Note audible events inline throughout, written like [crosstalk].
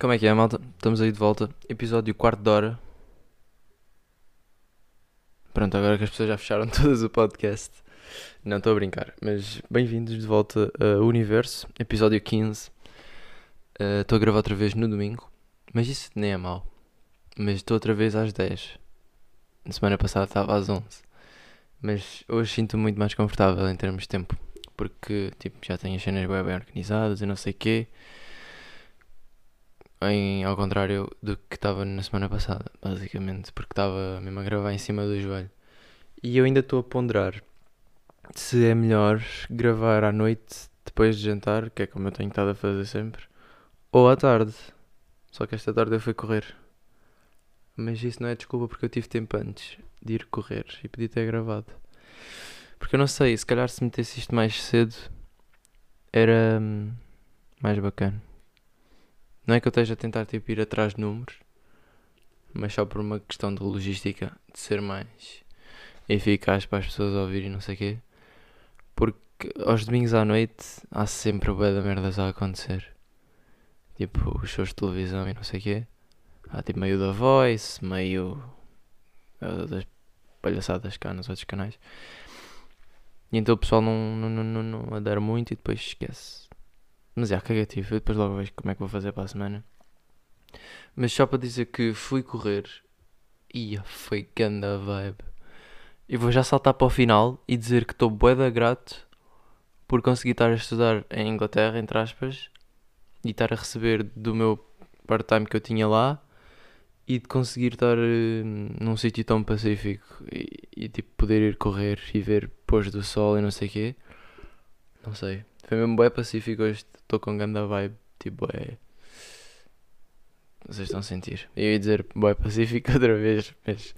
Como é que é, malta? Estamos aí de volta. Episódio quarto de hora. Pronto, agora que as pessoas já fecharam [laughs] todas o podcast. Não estou a brincar, mas bem-vindos de volta ao Universo, episódio 15. Eh, Estou a gravar outra vez no domingo, mas isso nem é mau. Mas estou outra vez às 10. Na semana passada estava às 11. Mas hoje sinto-me muito mais confortável em termos de tempo. Porque tipo, já tenho as cenas bem organizadas e não sei o quê. Em, ao contrário do que estava na semana passada, basicamente, porque estava mesmo a gravar em cima do joelho. E eu ainda estou a ponderar se é melhor gravar à noite depois de jantar, que é como eu tenho estado a fazer sempre, ou à tarde. Só que esta tarde eu fui correr. Mas isso não é desculpa porque eu tive tempo antes de ir correr e podia ter gravado. Porque eu não sei, se calhar se metesse isto mais cedo era hum, mais bacana. Não é que eu esteja a tentar tipo, ir atrás de números, mas só por uma questão de logística, de ser mais eficaz para as pessoas ouvirem e não sei o quê. Porque aos domingos à noite há sempre bué da merdas a acontecer. Tipo, os shows de televisão e não sei o quê. Há tipo meio da Voice, meio das palhaçadas cá nos outros canais. E então o pessoal não, não, não, não, não muito e depois esquece. Mas é cagativo, eu depois logo vejo como é que vou fazer para a semana. Mas só para dizer que fui correr e foi ganda vibe. E vou já saltar para o final e dizer que estou bué da grato por conseguir estar a estudar em Inglaterra, entre aspas, e estar a receber do meu part-time que eu tinha lá e de conseguir estar eh, num sítio tão pacífico e, e, tipo poder ir correr e ver pôr do sol e não sei o quê. Não sei. Foi mesmo bué pacífico hoje. Estou com ganda vibe. Tipo, é. Vocês estão a sentir. Eu ia dizer bué pacífico [laughs] outra vez, mas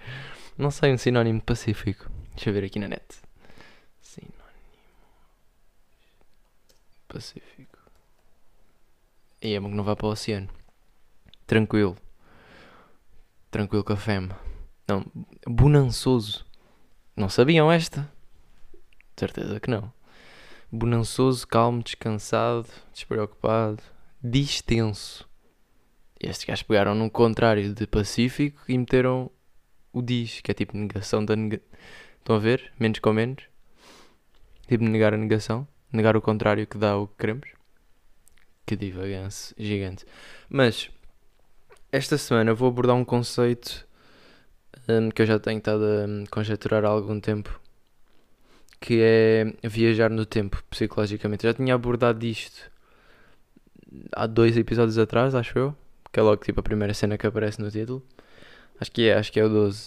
não sei um sinónimo de pacífico. Deixa eu ver aqui na net. Sinónimo. Pacífico. E é bom que não vá para o oceano. Tranquilo. Tranquilo com a fema. Não, bonançoso. Não sabiam esta? Certeza que não. Bonançoso, calmo, descansado, despreocupado, distenso. Estes gajos pegaram num contrário de pacífico e meteram o diz, que é tipo negação da negação. Estão a ver? Menos com menos. Tipo negar a negação. Negar o contrário que dá o que queremos. Que divagância gigante. Mas, esta semana vou abordar um conceito hum, que eu já tenho estado a conjecturar há algum tempo. Que é viajar no tempo, psicologicamente. Já tinha abordado isto há dois episódios atrás, acho eu. Que é logo tipo a primeira cena que aparece no título. Acho que é, acho que é o 12.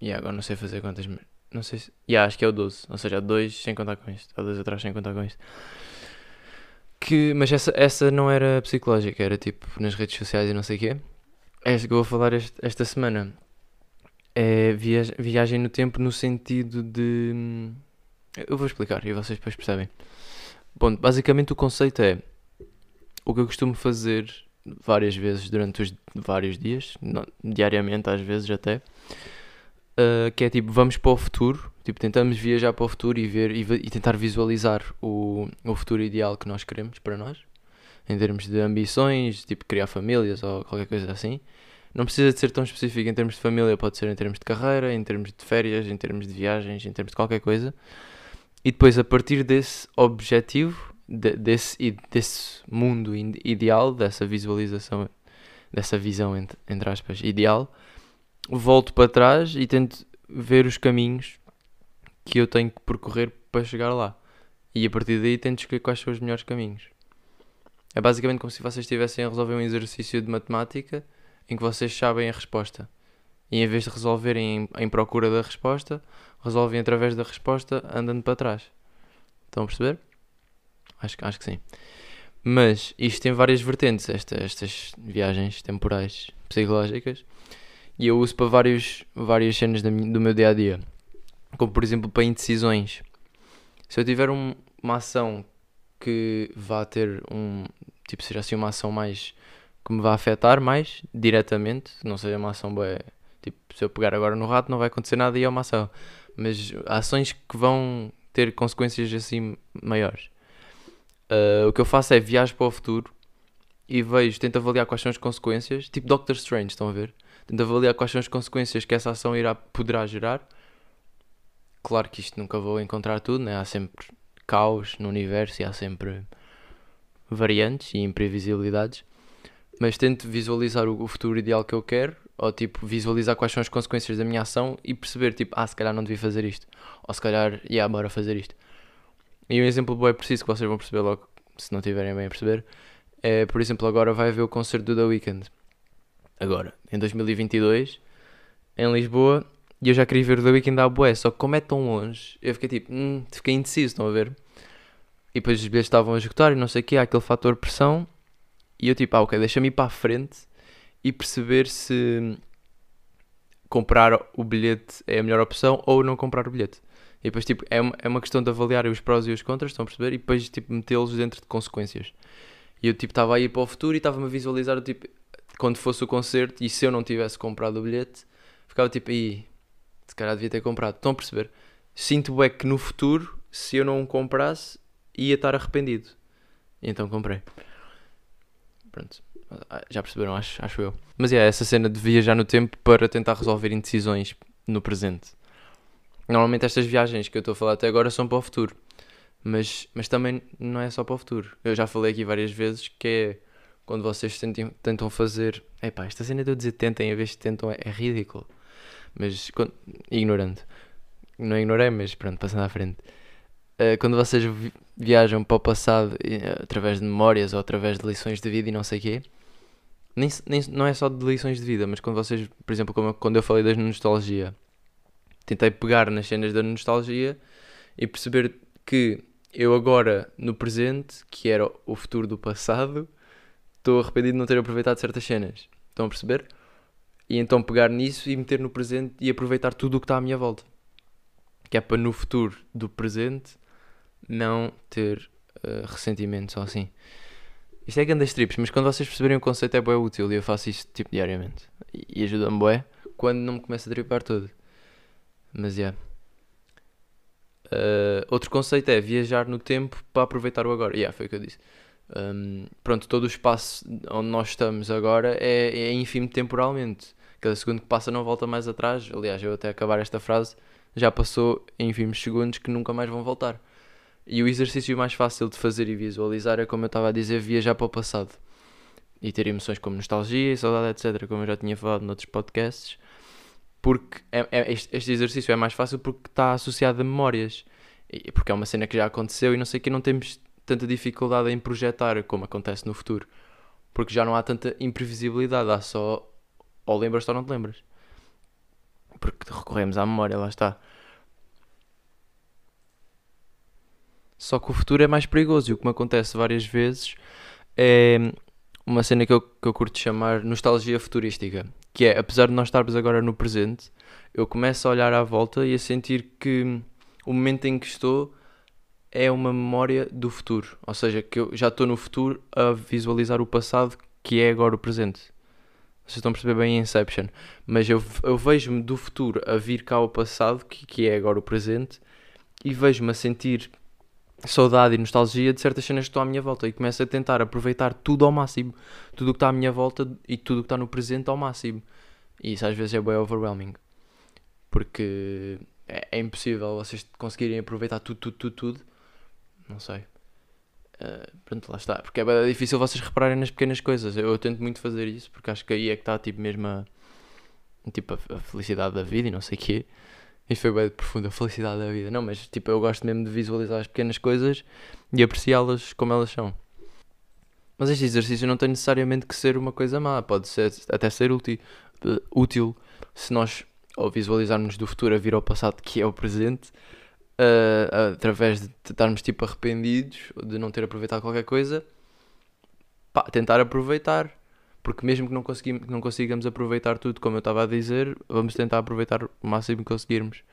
E yeah, agora não sei fazer quantas. Não sei se. Yeah, acho que é o 12. Ou seja, há dois sem contar com isto. Há dois atrás sem contar com isto. Que, mas essa, essa não era psicológica, era tipo nas redes sociais e não sei o quê. Esta que eu vou falar este, esta semana é viagem, no tempo no sentido de. Eu vou explicar e vocês depois percebem. Bom, basicamente o conceito é o que eu costumo fazer várias vezes durante os vários dias, diariamente às vezes até, uh, que é tipo, vamos para o futuro, tipo, tentamos viajar para o futuro e ver e, e, tentar visualizar o, o futuro ideal que nós queremos para nós, em termos de ambições, tipo, criar famílias ou qualquer coisa assim. Não precisa de ser tão específico em termos de família, pode ser em termos de carreira, em termos de férias, em termos de viagens, em termos de qualquer coisa. E depois, a partir desse objetivo, de, desse, desse mundo ideal, dessa visualização, dessa visão, entre, entre aspas, ideal, volto para trás e tento ver os caminhos que eu tenho que percorrer para chegar lá. E a partir daí tento escolher quais são os melhores caminhos. É basicamente como se vocês estivessem a resolver um exercício de matemática em que vocês sabem a resposta. E em vez de resolverem em, em procura da resposta, resolvem através da resposta andando para trás. Estão a perceber? Acho, acho que sim. Mas isto tem várias vertentes, esta, estas viagens temporais psicológicas. E eu uso para vários, várias cenas do meu dia a dia. Como por exemplo para indecisões. Se eu tiver um, uma ação que vá ter um. Tipo, seja assim uma ação mais. Que me vá afetar mais diretamente, não seja uma ação boa. Tipo, se eu pegar agora no rato não vai acontecer nada e é uma ação. Mas ações que vão ter consequências assim maiores. Uh, o que eu faço é viajo para o futuro e vejo, tento avaliar quais são as consequências, tipo Doctor Strange, estão a ver? Tento avaliar quais são as consequências que essa ação irá, poderá gerar. Claro que isto nunca vou encontrar tudo, né? há sempre caos no universo e há sempre variantes e imprevisibilidades, mas tento visualizar o futuro ideal que eu quero, ou tipo visualizar quais são as consequências da minha ação e perceber tipo, ah, se calhar não devia fazer isto, ou se calhar, yeah, bora fazer isto. E um exemplo bom é preciso que vocês vão perceber logo, se não tiverem bem a perceber, é, por exemplo, agora vai haver o concerto do The Weeknd. Agora, em 2022, em Lisboa, e eu já queria ver o The Weeknd à bué, só que como é tão longe, eu fiquei tipo, hum, fiquei indeciso, estão a ver? E depois os bilhetes estavam a esgotar e não sei o que, há aquele fator pressão, e eu tipo, ah ok, deixa-me ir para a frente e perceber se comprar o bilhete é a melhor opção ou não comprar o bilhete. E depois, tipo, é uma, é uma questão de avaliar os prós e os contras, estão a perceber? E depois, tipo, metê-los dentro de consequências. E eu, tipo, estava a ir para o futuro e estava-me a visualizar, tipo, quando fosse o concerto e se eu não tivesse comprado o bilhete, ficava tipo, aí, se calhar devia ter comprado. Estão a perceber? Sinto é que no futuro, se eu não comprasse, ia estar arrependido. E então comprei. Pronto. Já perceberam, acho, acho eu. Mas é essa cena de viajar no tempo para tentar resolver indecisões no presente. Normalmente estas viagens que eu estou a falar até agora são para o futuro. Mas, mas também não é só para o futuro. Eu já falei aqui várias vezes que é quando vocês tentam, tentam fazer. Epá, esta cena de eu dizer tentem em vez de tentam é, é ridículo. Mas quando, ignorante. Não ignorei, mas pronto, passando à frente. Uh, quando vocês vi viajam para o passado uh, através de memórias ou através de lições de vida e não sei o quê, nem, nem, não é só de lições de vida, mas quando vocês, por exemplo, como, quando eu falei da nostalgia, tentei pegar nas cenas da nostalgia e perceber que eu agora, no presente, que era o futuro do passado, estou arrependido de não ter aproveitado certas cenas. Estão a perceber? E então pegar nisso e meter no presente e aproveitar tudo o que está à minha volta. Que é para no futuro do presente não ter uh, ressentimentos ou assim. Isto é grandes trips, mas quando vocês perceberem o conceito é bem útil e eu faço isto tipo diariamente. E, e ajuda-me bué quando não me começa a tripar tudo. Mas é. Yeah. Uh, outro conceito é viajar no tempo para aproveitar o agora. Yeah, foi o que eu disse. Um, pronto, todo o espaço onde nós estamos agora é, é ínfimo temporalmente. Cada segundo que passa não volta mais atrás. Aliás, eu até acabar esta frase já passou ínfimos segundos que nunca mais vão voltar. E o exercício mais fácil de fazer e visualizar é, como eu estava a dizer, viajar para o passado. E ter emoções como nostalgia e saudade, etc., como eu já tinha falado noutros podcasts. Porque é, é, este, exercício é mais fácil porque está associado a memórias. E, porque é uma cena que já aconteceu e não sei que não temos tanta dificuldade em projetar como acontece no futuro. Porque já não há tanta imprevisibilidade, há só ou lembras ou não te lembras. Porque recorremos à memória, lá está. Só que o futuro é mais perigoso e o que me acontece várias vezes é uma cena que eu, que eu curto chamar nostalgia futurística. Que é, apesar de nós estarmos agora no presente, eu começo a olhar à volta e a sentir que o momento em que estou é uma memória do futuro. Ou seja, que eu já estou no futuro a visualizar o passado que é agora o presente. Vocês estão a perceber bem Inception. Mas eu, eu vejo-me do futuro a vir cá ao passado, que, que é agora o presente, e vejo-me a sentir saudade e nostalgia de certas cenas que estão à minha volta e começo a tentar aproveitar tudo ao máximo, tudo o que está à minha volta e tudo o que está no presente ao máximo. E isso às vezes é bem overwhelming, porque é, é impossível vocês conseguirem aproveitar tudo, tudo, tudo, tudo. Não sei. Uh, pronto, lá está. Porque é bem difícil vocês repararem nas pequenas coisas. Eu, eu, tento muito fazer isso porque acho que aí é que está tipo mesmo a, tipo, a, a felicidade da vida e não sei o quê. Isto foi bem profunda, a felicidade da vida. Não, mas tipo, eu gosto mesmo de visualizar as pequenas coisas e apreciá-las como elas são. Mas este exercício não tem necessariamente que ser uma coisa má, pode ser, até ser útil, útil se nós, ao visualizarmos do futuro a vir ao passado, que é o presente, uh, através de estarmos tipo arrependidos de não ter aproveitado qualquer coisa, pá, tentar aproveitar porque mesmo que não, conseguimos, não consigamos aproveitar tudo, como eu estava a dizer, vamos tentar aproveitar o máximo que conseguirmos.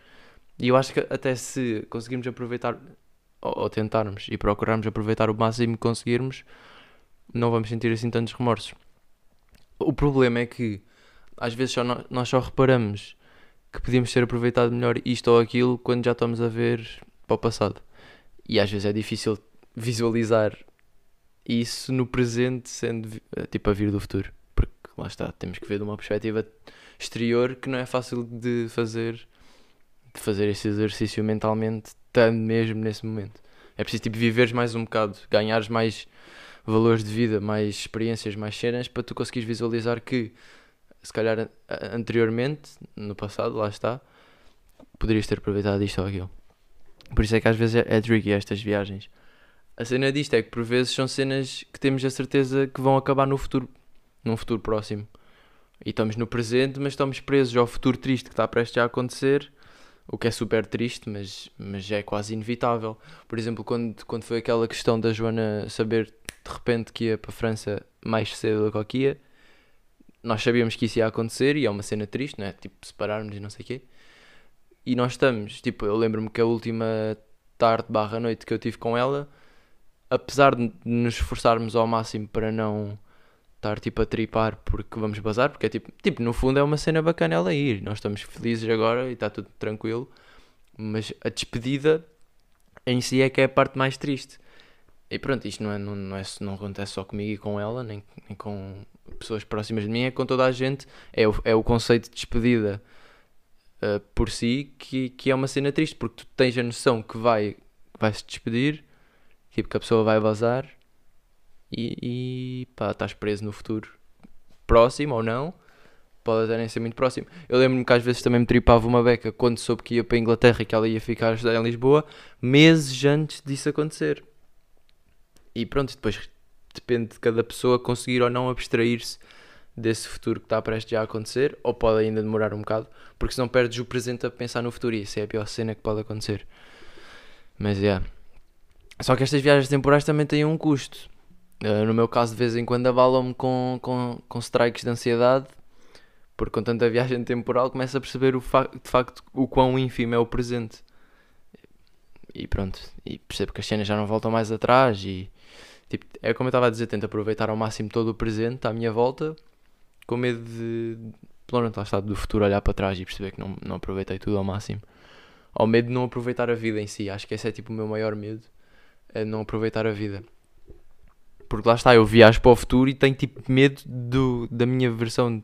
E eu acho que até se conseguirmos aproveitar, ou, ou tentarmos e procurarmos aproveitar o máximo que conseguirmos, não vamos sentir assim tantos remorsos. O problema é que às vezes só nós, nós só reparamos que podíamos ter aproveitado melhor isto ou aquilo quando já estamos a ver para o passado. E às vezes é difícil visualizar isso no presente sendo eh, tipo a vir do futuro. Porque lá está, temos que ver de uma perspectiva exterior que não é fácil de fazer de fazer esse exercício mentalmente estando mesmo nesse momento. É preciso tipo viveres mais um bocado, ganhares mais valores de vida, mais experiências, mais cenas para tu conseguires visualizar que se calhar anteriormente, no passado, lá está, poderias ter aproveitado isto ou aquilo. Por isso é que às vezes é, é tricky estas viagens. A cena disto é que por vezes são cenas que temos a certeza que vão acabar no futuro, num futuro próximo. E estamos no presente, mas estamos presos ao futuro triste que está prestes a acontecer, o que é super triste, mas, mas é quase inevitável. Por exemplo, quando, quando foi aquela questão da Joana saber de repente que ia para a França mais cedo do que ia, nós sabíamos que isso ia acontecer e é uma cena triste, não é? Tipo, separarmos e não sei o quê. E nós estamos, tipo, eu lembro-me que a última tarde barra noite que eu tive com ela, apesar de nos esforçarmos ao máximo para não estar tipo a tripar porque vamos bazar, porque é tipo, tipo, no fundo é uma cena bacana ela ir, nós estamos felizes agora e está tudo tranquilo, mas a despedida em si é que é a parte mais triste. E pronto, isto não, é, não, não, é, não acontece só comigo e com ela, nem, nem com pessoas próximas de mim, é com toda a gente, é o, é o conceito de despedida uh, por si que, que é uma cena triste, porque tu tens a noção que vai, vai se despedir, tipo que a pessoa vai vazar e, e pá, estás preso no futuro próximo ou não, pode até nem ser muito próximo. Eu lembro-me que às vezes também me tripava uma beca quando soube que ia para a Inglaterra e que ela ia ficar a estudar em Lisboa, meses antes disso acontecer. E pronto, depois depende de cada pessoa conseguir ou não abstrair-se desse futuro que está prestes a acontecer, ou pode ainda demorar um bocado, porque senão perdes o presente a pensar no futuro e isso é a pior cena que pode acontecer. Mas é. Yeah. Só que estas viagens temporais também têm um custo. Uh, no meu caso, de vez em quando abalam-me com, com, com strikes de ansiedade, porque com tanta viagem temporal começo a perceber o fa de facto o quão ínfimo é o presente. E pronto, e percebo que as cenas já não voltam mais atrás e tipo, é como eu estava a dizer, tento aproveitar ao máximo todo o presente à minha volta, com medo de, pronto, lá está, do futuro olhar para trás e perceber que não, não aproveitei tudo ao máximo. Ao medo de não aproveitar a vida em si, acho que esse é tipo o meu maior medo, é não aproveitar a vida. Porque lá está, eu viajo para o futuro e tenho tipo medo do, da minha versão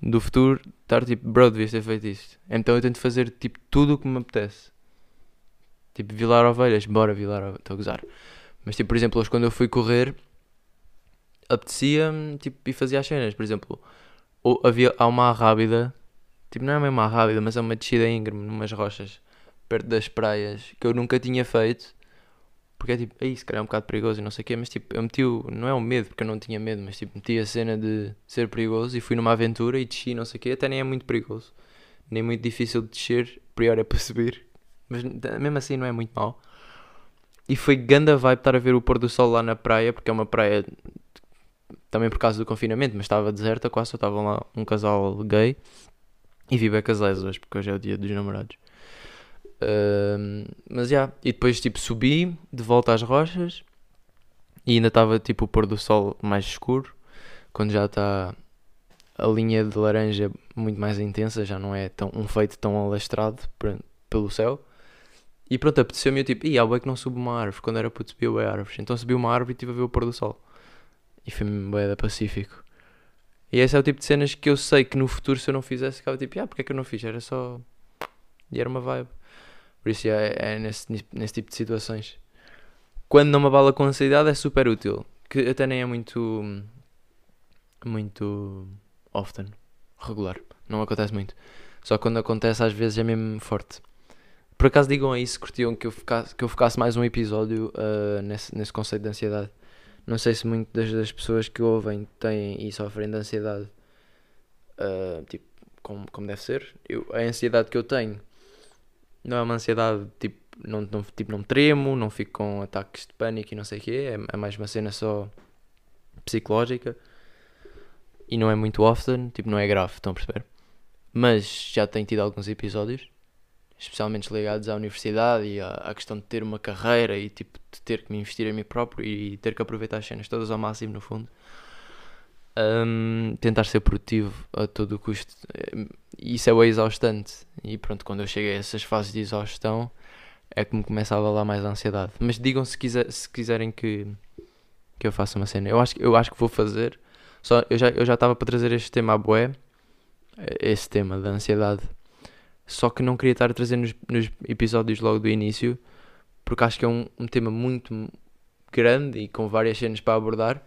do futuro estar tipo, bro, devias ter feito isto. Então eu tento fazer tipo tudo o que me apetece. Tipo, vilar ovelhas, bora vilar ovelhas, estou a gozar. Mas tipo, por exemplo, hoje quando eu fui correr, apetecia-me tipo, e fazia as cenas. Por exemplo, ou havia, há uma rábida, tipo, não é mesmo uma rábida, mas é uma descida íngreme, numas rochas, perto das praias, que eu nunca tinha feito. Porque é tipo, aí se calhar é um bocado perigoso e não sei o quê, mas tipo, eu meti o, não é um medo, porque eu não tinha medo, mas tipo, meti a cena de ser perigoso e fui numa aventura e desci, não sei o quê, até nem é muito perigoso, nem muito difícil de descer, pior é [laughs] para subir, mas mesmo assim não é muito mal. E foi ganda vibe estar a ver o pôr do sol lá na praia, porque é uma praia também por causa do confinamento, mas estava deserta, quase só estavam lá um casal gay e vi becas hoje, porque hoje é o dia dos namorados. Mas já, yeah. e depois tipo subi de volta às rochas e ainda estava tipo o pôr do sol mais escuro, quando já está a linha de laranja muito mais intensa, já não é tão, um feito tão alastrado pelo céu. E pronto, apeteceu-me eu tipo, e há que não subo uma árvore, quando era puto subiu bem árvores. Então subi uma árvore e estive a ver o pôr do sol. E foi-me bem da Pacífico. E esse é o tipo de cenas que eu sei que no futuro se eu não fizesse, ficava tipo, ah, porque é que eu não fiz? Era só... E era uma vibe. Por isso é, é nesse, nesse tipo de situações. Quando não me abala com ansiedade é super útil. Que até nem é muito. Muito. often. Regular. Não acontece muito. Só quando acontece às vezes é mesmo forte. Por acaso digam aí se curtiam que eu ficasse, que eu focasse mais um episódio uh, nesse, nesse conceito de ansiedade. Não sei se muitas das, pessoas que ouvem têm e sofrem de ansiedade. Uh, tipo, como, como deve ser. Eu, a ansiedade que eu tenho não é uma ansiedade tipo não, não, tipo, não tremo, não fico com ataques de pânico e não sei o quê, é, é mais uma cena só psicológica e não é muito often, tipo, não é grave, estão a perceber? Mas já tenho tido alguns episódios, especialmente ligados à universidade e à, à questão de ter uma carreira e tipo de ter que me investir em mim próprio e ter que aproveitar as cenas todas ao máximo no fundo. Um, tentar ser produtivo a todo o custo. Isso é o exaustante. E pronto, quando eu cheguei a essas fases de exaustão, é que me começa a abalar mais a ansiedade. Mas digam se, quiser, se quiserem que, que eu faça uma cena. Eu acho, eu acho que vou fazer. Só, eu já eu já estava para trazer este tema à boé, esse tema da ansiedade. Só que não queria estar a trazer nos, nos episódios logo do início, porque acho que é um, um tema muito grande e com várias cenas para abordar.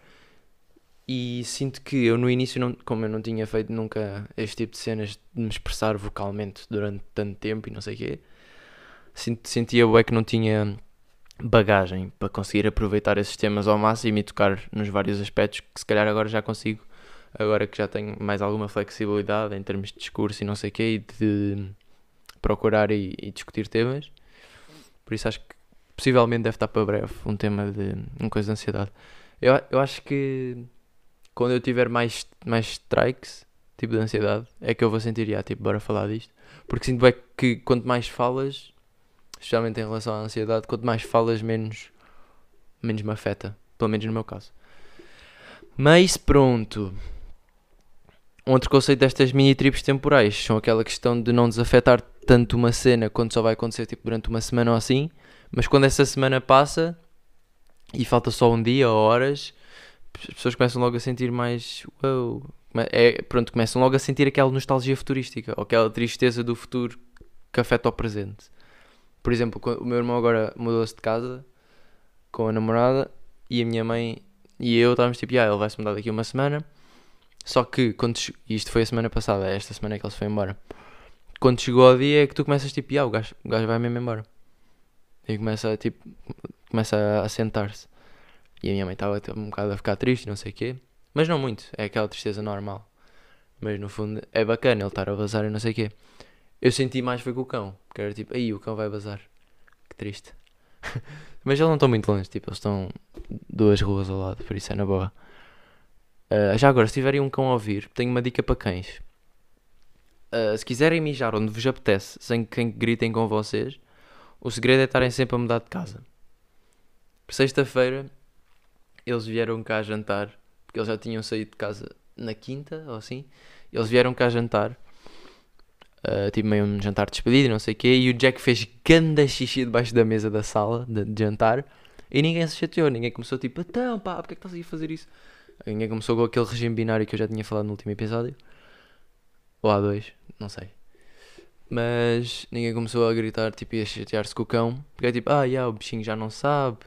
E sinto que eu no início, não, como eu não tinha feito nunca este tipo de cenas de me expressar vocalmente durante tanto tempo e não sei o quê, sentia eu é que não tinha bagagem para conseguir aproveitar esses temas ao máximo e tocar nos vários aspectos que se calhar agora já consigo, agora que já tenho mais alguma flexibilidade em termos de discurso e não sei o quê, e de procurar e, e discutir temas. Por isso acho que possivelmente deve estar para breve um tema de uma coisa de ansiedade. Eu, eu acho que quando eu tiver mais, mais strikes, tipo de ansiedade, é que eu vou sentir, já, tipo, bora falar disto. Porque sinto é que quanto mais falas, especialmente em relação à ansiedade, quanto mais falas, menos, menos me afeta. Pelo menos no meu caso. Mas pronto. Outro conceito destas mini trips temporais são aquela questão de não desafetar tanto uma cena quando só vai acontecer tipo durante uma semana ou assim, mas quando essa semana passa e falta só um dia ou horas, as pessoas começam logo a sentir mais. Uou, é, pronto, começam logo a sentir aquela nostalgia futurística ou aquela tristeza do futuro que afeta o presente. Por exemplo, o meu irmão agora mudou-se de casa com a namorada e a minha mãe e eu estávamos tipo, ah, ele vai se mudar daqui uma semana. Só que, quando isto foi a semana passada, é esta semana que ele se foi embora. Quando chegou ao dia é que tu começas tipo, ah, o gajo, o gajo vai mesmo embora. E começa tipo, começa a sentar-se. E a minha mãe estava um bocado a ficar triste, não sei o quê. Mas não muito, é aquela tristeza normal. Mas no fundo é bacana ele estar a vazar e não sei o quê. Eu senti mais foi com o cão, que era tipo, aí o cão vai bazar. Que triste. [laughs] Mas eles não estão muito longe, tipo, eles estão duas ruas ao lado, por isso é na boa. Uh, já agora, se tiverem um cão a ouvir, tenho uma dica para cães. Uh, se quiserem mijar onde vos apetece, sem que gritem com vocês, o segredo é estarem sempre a mudar de casa. Sexta-feira, eles vieram cá jantar, porque eles já tinham saído de casa na quinta, ou assim. Eles vieram cá jantar Uh, tipo meio um jantar de despedida, não sei o quê, e o Jack fez ganda xixi debaixo da mesa da sala de, de, jantar e ninguém se chateou, ninguém começou tipo, então pá, porque é que estás a fazer isso? Ninguém começou com aquele regime binário que eu já tinha falado no último episódio, ou há dois, não sei. Mas ninguém começou a gritar tipo e a chatear-se com o cão, porque é tipo, ah, yeah, o bichinho já não sabe,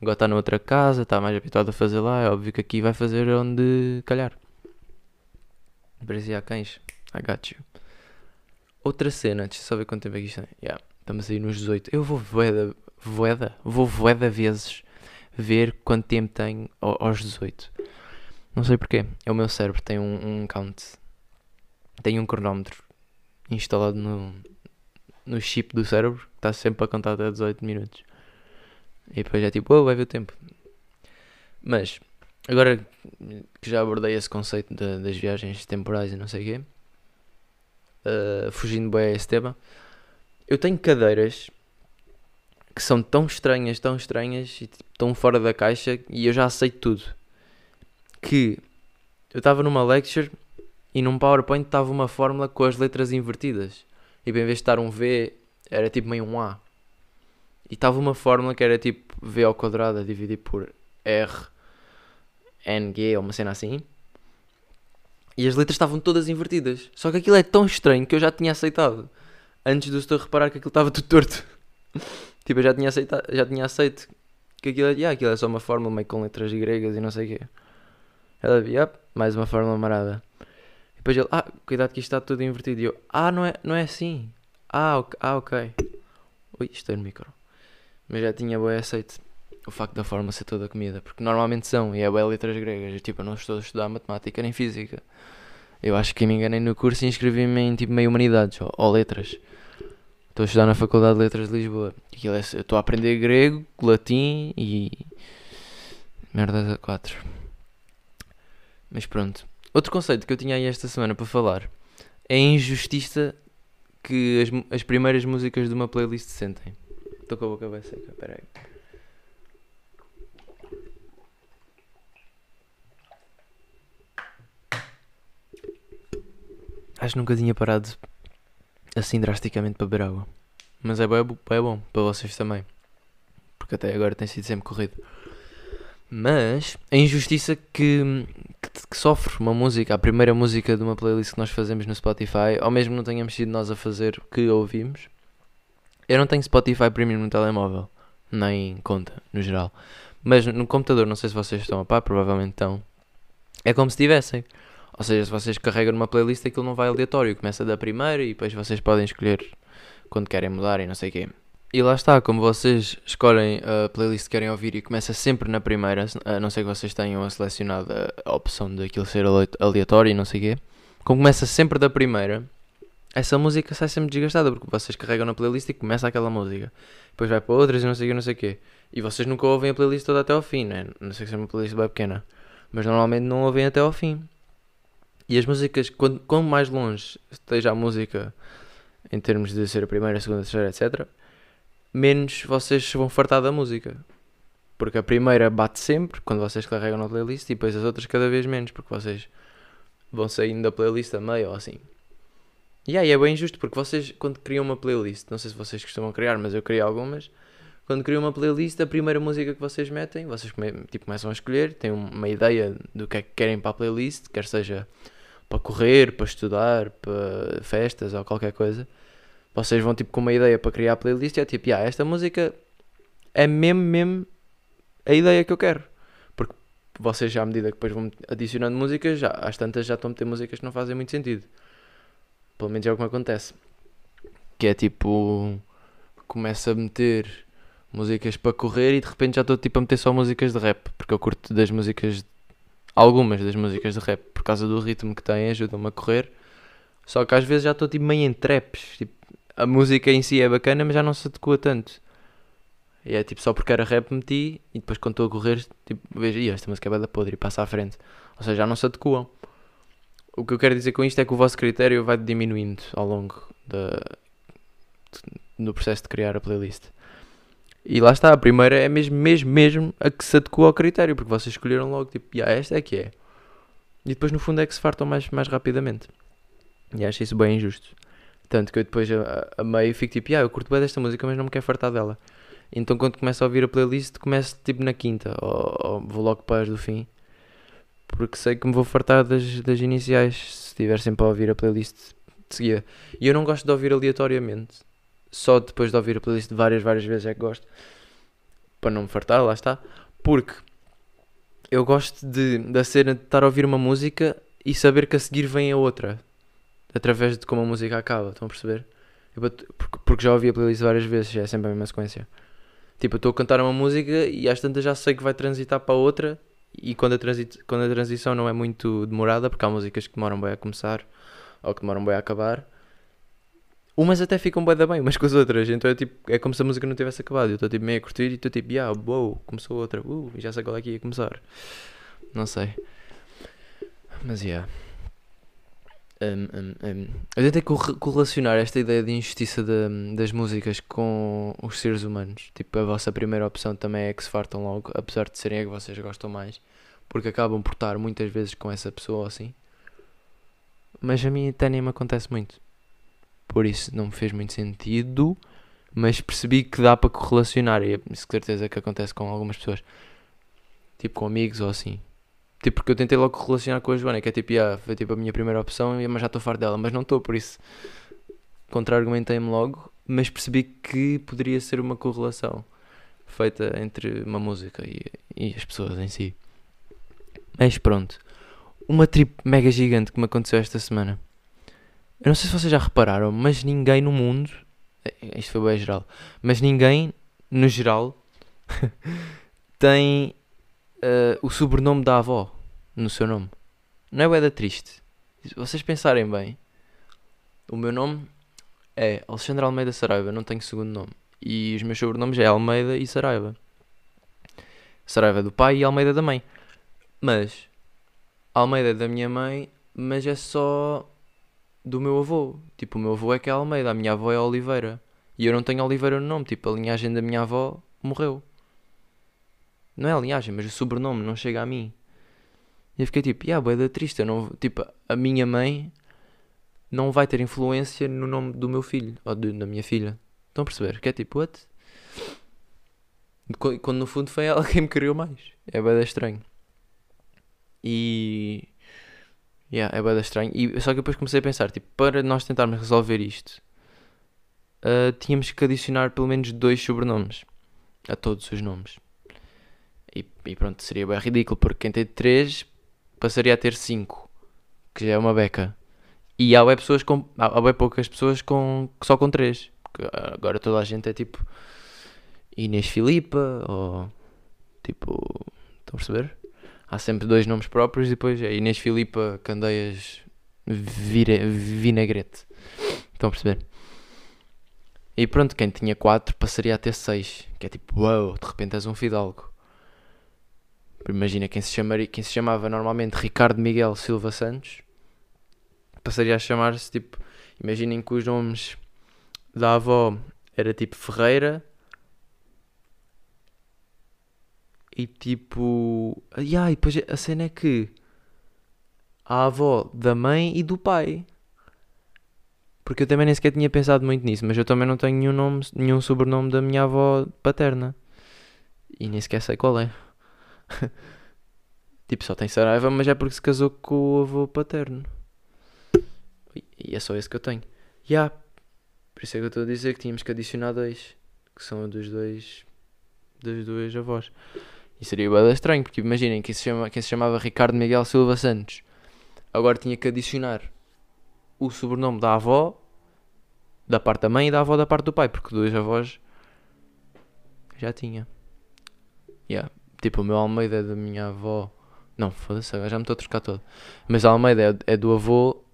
agora está noutra casa, está mais habituado a fazer lá, é óbvio que aqui vai fazer onde calhar. Parecia cães, I got you. Outra cena, deixa eu só ver quanto tempo é que isto é. Yeah, estamos aí nos 18. Eu vou voeda, voeda, vou voeda vezes ver quanto tempo tenho aos 18. Não sei porquê. É o meu cérebro, tem um, um count. Tem um cronómetro instalado no, no chip do cérebro que está sempre a contar até 18 minutos. E depois é tipo, oh, vai ver o tempo. Mas, agora que já abordei esse conceito de, das viagens temporais e não sei o quê, uh, fugindo bem a esse tema, eu tenho cadeiras que são tão estranhas, tão estranhas e tipo, tão fora da caixa e eu já aceito tudo. Que eu estava numa lecture e num PowerPoint estava uma fórmula com as letras invertidas. E bem, em vez de estar um V, era tipo meio um A. E estava uma fórmula que era tipo V ao quadrado a dividir por R, NG ou uma cena assim. E as letras estavam todas invertidas. Só que aquilo é tão estranho que eu já tinha aceitado. Antes do setor reparar que aquilo estava tudo torto. [laughs] tipo, eu já tinha, aceitado, já tinha aceito que aquilo, yeah, aquilo é só uma fórmula meio com letras gregas e não sei o quê. Ela disse, yep, mais uma fórmula marada. E depois ele, ah, cuidado que isto está tudo invertido. E eu, ah, não é, não é assim. Ah, ok. Ah, ok. Ui, estou no micro. Mas já tinha boa aceito o facto da forma ser toda comida, porque normalmente são, e é bem letras gregas, tipo, eu não estou a estudar matemática nem física. Eu acho que me enganei no curso e inscrevi-me em tipo meio humanidades ou, ou, letras. Estou a estudar na Faculdade de Letras de Lisboa. Aquilo é, eu estou a aprender grego, latim e. merda 4. Mas pronto. Outro conceito que eu tinha aí esta semana para falar é a injustiça que as, as primeiras músicas de uma playlist sentem. Estou com a boca bem seca, peraí. Acho que nunca tinha parado assim drasticamente para beber água. Mas é bom, é bom para vocês também. Porque até agora tem sido sempre corrido. Mas a injustiça que, que, que sofre uma música, a primeira música de uma playlist que nós fazemos no Spotify, ou mesmo não tenhamos sido nós a fazer que ouvimos. Eu não tenho Spotify Premium no telemóvel, nem conta, no geral. Mas no computador, não sei se vocês estão a par, provavelmente estão. É como se tivessem. Ou seja, se vocês carregam numa playlist, aquilo não vai aleatório. Começa da primeira e depois vocês podem escolher quando querem mudar e não sei o quê. E lá está, como vocês escolhem a playlist que querem ouvir e começa sempre na primeira, a não ser que vocês tenham selecionado a opção daquilo ser aleatório e não sei o quê. Como começa sempre da primeira, essa música sai sempre desgastada, porque vocês carregam na playlist e começa aquela música. Depois vai para outras e não sei o quê, não sei o quê. E vocês nunca ouvem a playlist toda até ao fim, né? Não sei se é uma playlist bem pequena. Mas normalmente não ouvem até ao fim. E as músicas, quando, quanto mais longe esteja a música em termos de ser a primeira, a segunda, a terceira, etc., menos vocês vão fartar da música. Porque a primeira bate sempre, quando vocês carregam na playlist, e depois as outras cada vez menos, porque vocês vão saindo da playlist a meio ou assim. E aí é bem injusto, porque vocês, quando criam uma playlist, não sei se vocês costumam criar, mas eu criei algumas. Quando criam uma playlist, a primeira música que vocês metem, vocês tipo, começam a escolher, têm uma ideia do que é que querem para a playlist, quer seja para correr, para estudar, para festas ou qualquer coisa vocês vão tipo com uma ideia para criar a playlist e é tipo, yeah, esta música é mesmo, mesmo a ideia que eu quero. Porque vocês já à medida que depois vão adicionando músicas, já, às tantas já estão a meter músicas que não fazem muito sentido. Pelo menos é o que me acontece. Que é tipo, começo a meter músicas para correr e de repente já estou tipo a meter só músicas de rap. Porque eu curto das músicas, algumas das músicas de rap, por causa do ritmo que têm, ajudam-me a correr. Só que às vezes já estou tipo meio em traps, tipo, a música em si é bacana, mas já não se adequa tanto. E é tipo só porque era rap meti e depois quando estou a correr, tipo, vejo, esta música é da podre e passa à frente. Ou seja, já não se adequam. O que eu quero dizer com isto é que o vosso critério vai diminuindo ao longo da, no processo de criar a playlist. E lá está, a primeira é mesmo, mesmo, mesmo a que se adequa ao critério, porque vocês escolheram logo, tipo, ah, esta é que é. E depois no fundo é que se fartam mais, mais rapidamente. E acho isso bem injusto. Tanto que eu depois a, a meio fico tipo, ah, eu curto bem desta música, mas não me quero fartar dela. Então quando começo a ouvir a playlist, começo tipo na quinta, ou, ou vou logo para as do fim. Porque sei que me vou fartar das, das iniciais, se estiver sempre a ouvir a playlist de seguida. E eu não gosto de ouvir aleatoriamente. Só depois de ouvir a playlist várias, várias vezes é que gosto. Para não me fartar, lá está. Porque eu gosto de, da cena de estar a ouvir uma música e saber que a seguir vem a outra através de como a música acaba, estão a perceber? Eu, porque já ouvi a playlist várias vezes, é sempre a mesma sequência. Tipo, eu estou a cantar uma música e às tantas já sei que vai transitar para outra e quando a, quando a transição não é muito demorada, porque há músicas que demoram bem a começar ou que demoram bem a acabar, umas até ficam bem bem umas com as outras, então é tipo, é como se a música não tivesse acabado. Eu estou tipo meio a curtir e estou tipo, yeah, wow, começou outra, uh, já sei qual é que ia começar. Não sei. Mas yeah. Um, um, um. Eu tentei correlacionar esta ideia de injustiça de, das músicas com os seres humanos. Tipo, a vossa primeira opção também é que se fartam logo, apesar de serem a que vocês gostam mais, porque acabam por estar muitas vezes com essa pessoa assim. Mas a mim até nem me acontece muito. Por isso não me fez muito sentido, mas percebi que dá para correlacionar e é certeza que acontece com algumas pessoas. Tipo com amigos ou assim. Tipo, porque eu tentei logo relacionar com a Joana, que é tipo, yeah, foi tipo a minha primeira opção, mas já estou farto dela, mas não estou, por isso contra-argumentei-me logo, mas percebi que poderia ser uma correlação feita entre uma música e, e as pessoas em si. Mas pronto, uma trip mega gigante que me aconteceu esta semana. Eu não sei se vocês já repararam, mas ninguém no mundo, isto foi bem geral, mas ninguém no geral [laughs] tem uh, o sobrenome da avó no seu nome. Não é Beda triste. Se vocês pensarem bem, o meu nome é Alexandre Almeida Saraiva, não tenho segundo nome. E os meus sobrenomes é Almeida e Saraiva. Saraiva do pai e Almeida da mãe. Mas Almeida é da minha mãe, mas é só do meu avô. Tipo, o meu avô é que é Almeida, a minha avó é Oliveira. E eu não tenho Oliveira no nome, tipo, a linhagem da minha avó morreu. Não é a linhagem, mas o sobrenome não chega a mim. E eu fiquei tipo, yeah, boeda triste. Eu não, tipo, a minha mãe não vai ter influência no nome do meu filho ou de, da minha filha. Estão a perceber? Que é tipo, what? Qu- Quando no fundo foi ela [laughs] quem me criou mais. É bem estranho. E. Yeah, é bem estranho. E, só que depois comecei a pensar, tipo, para nós tentarmos resolver isto, ah, tínhamos que adicionar pelo menos dois sobrenomes a todos os nomes. E, e pronto, seria bem ridículo, porque quem tem três passaria a ter cinco, que já é uma beca. E há bem pessoas com. Há, bem poucas pessoas com, só com três. Porque agora toda a gente é tipo Inês Filipa ou tipo. Estão a perceber? Há sempre dois nomes próprios e depois é Inês Filipa Candeias Vire, Vinagrete. Estão a perceber? E pronto, quem tinha quatro passaria a ter seis. Que é tipo, uau, de repente és um fidalgo. Imagina quem se, chamaria, quem se chamava normalmente Ricardo Miguel Silva Santos passaria a chamar-se tipo. Imaginem que os nomes da avó era tipo Ferreira e tipo. E ah, e depois a cena é que a avó da mãe e do pai. Porque eu também nem sequer tinha pensado muito nisso, mas eu também não tenho nenhum, nome, nenhum sobrenome da minha avó paterna. E nem sequer sei qual é. [laughs] tipo, só tem Saraiva, mas é porque se casou com o avô paterno. E é só esse que eu tenho. E há. Por isso é que eu estou a dizer que tínhamos que adicionar dois. Que são dos dois. Dos dois avós. E seria bem estranho, porque imaginem quem se, chama, quem se chamava Ricardo Miguel Silva Santos. Agora tinha que adicionar o sobrenome da avó, da parte da mãe e da avó da parte do pai, porque dois avós já tinha. Yeah. Tipo, o meu Almeida é da minha avó. Não, foda-se, agora já me estou a trocar todo. Mas a Almeida é, é do avô